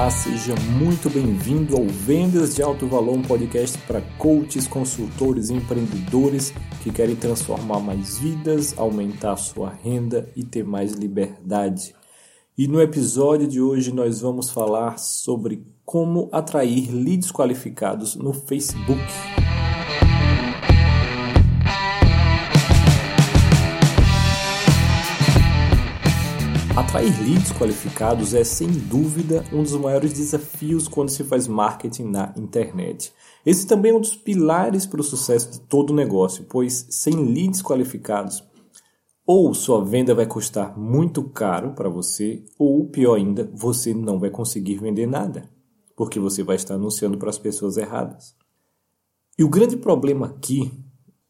Olá, seja muito bem-vindo ao Vendas de Alto Valor, um podcast para coaches, consultores e empreendedores que querem transformar mais vidas, aumentar sua renda e ter mais liberdade. E no episódio de hoje nós vamos falar sobre como atrair leads qualificados no Facebook. Atrair leads qualificados é, sem dúvida, um dos maiores desafios quando se faz marketing na internet. Esse também é um dos pilares para o sucesso de todo negócio, pois sem leads qualificados, ou sua venda vai custar muito caro para você, ou pior ainda, você não vai conseguir vender nada, porque você vai estar anunciando para as pessoas erradas. E o grande problema aqui,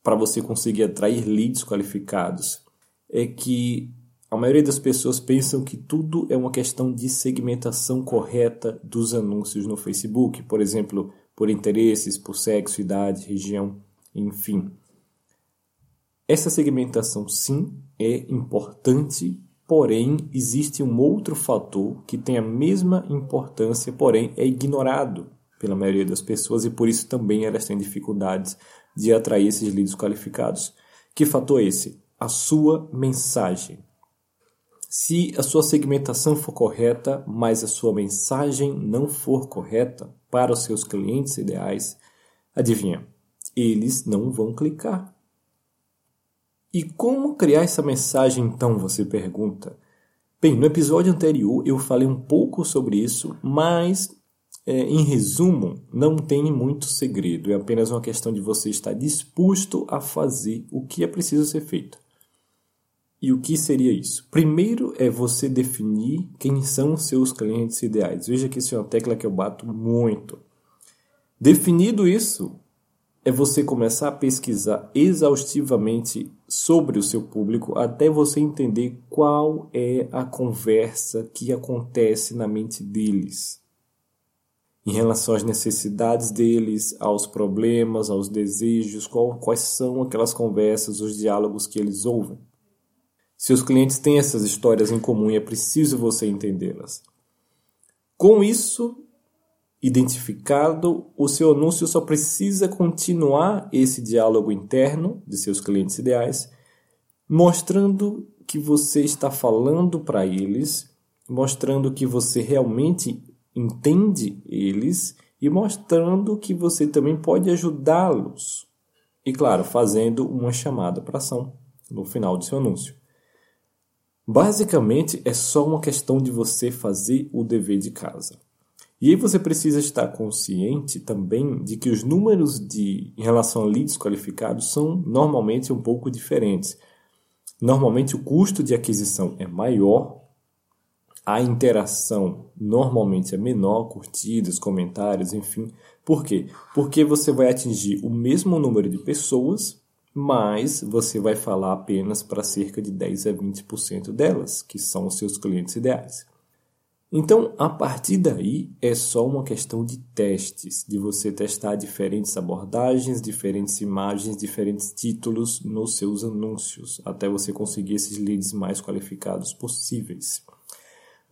para você conseguir atrair leads qualificados, é que a maioria das pessoas pensam que tudo é uma questão de segmentação correta dos anúncios no Facebook, por exemplo, por interesses, por sexo, idade, região, enfim. Essa segmentação, sim, é importante, porém, existe um outro fator que tem a mesma importância, porém, é ignorado pela maioria das pessoas e por isso também elas têm dificuldades de atrair esses leads qualificados. Que fator é esse? A sua mensagem. Se a sua segmentação for correta, mas a sua mensagem não for correta para os seus clientes ideais, adivinha, eles não vão clicar. E como criar essa mensagem então, você pergunta? Bem, no episódio anterior eu falei um pouco sobre isso, mas é, em resumo, não tem muito segredo, é apenas uma questão de você estar disposto a fazer o que é preciso ser feito. E o que seria isso? Primeiro é você definir quem são os seus clientes ideais. Veja que isso é uma tecla que eu bato muito. Definido isso, é você começar a pesquisar exaustivamente sobre o seu público até você entender qual é a conversa que acontece na mente deles. Em relação às necessidades deles, aos problemas, aos desejos, qual, quais são aquelas conversas, os diálogos que eles ouvem. Seus clientes têm essas histórias em comum e é preciso você entendê-las. Com isso identificado, o seu anúncio só precisa continuar esse diálogo interno de seus clientes ideais, mostrando que você está falando para eles, mostrando que você realmente entende eles e mostrando que você também pode ajudá-los. E claro, fazendo uma chamada para ação no final do seu anúncio. Basicamente, é só uma questão de você fazer o dever de casa. E aí você precisa estar consciente também de que os números de em relação a leads qualificados são normalmente um pouco diferentes. Normalmente o custo de aquisição é maior, a interação normalmente é menor, curtidas, comentários, enfim. Por quê? Porque você vai atingir o mesmo número de pessoas mas você vai falar apenas para cerca de 10 a 20% delas, que são os seus clientes ideais. Então, a partir daí, é só uma questão de testes, de você testar diferentes abordagens, diferentes imagens, diferentes títulos nos seus anúncios, até você conseguir esses leads mais qualificados possíveis.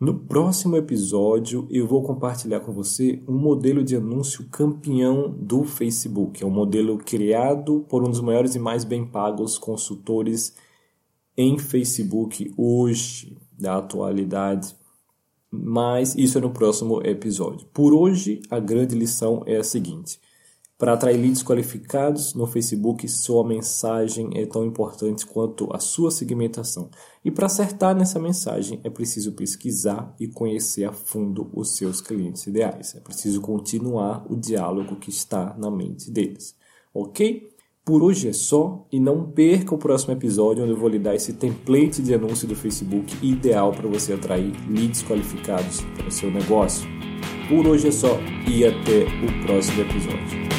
No próximo episódio, eu vou compartilhar com você um modelo de anúncio campeão do Facebook. É um modelo criado por um dos maiores e mais bem pagos consultores em Facebook hoje, da atualidade. Mas isso é no próximo episódio. Por hoje, a grande lição é a seguinte: para atrair leads qualificados no Facebook, sua mensagem é tão importante quanto a sua segmentação. E para acertar nessa mensagem, é preciso pesquisar e conhecer a fundo os seus clientes ideais. É preciso continuar o diálogo que está na mente deles. Ok? Por hoje é só e não perca o próximo episódio onde eu vou lhe dar esse template de anúncio do Facebook ideal para você atrair leads qualificados para o seu negócio. Por hoje é só e até o próximo episódio.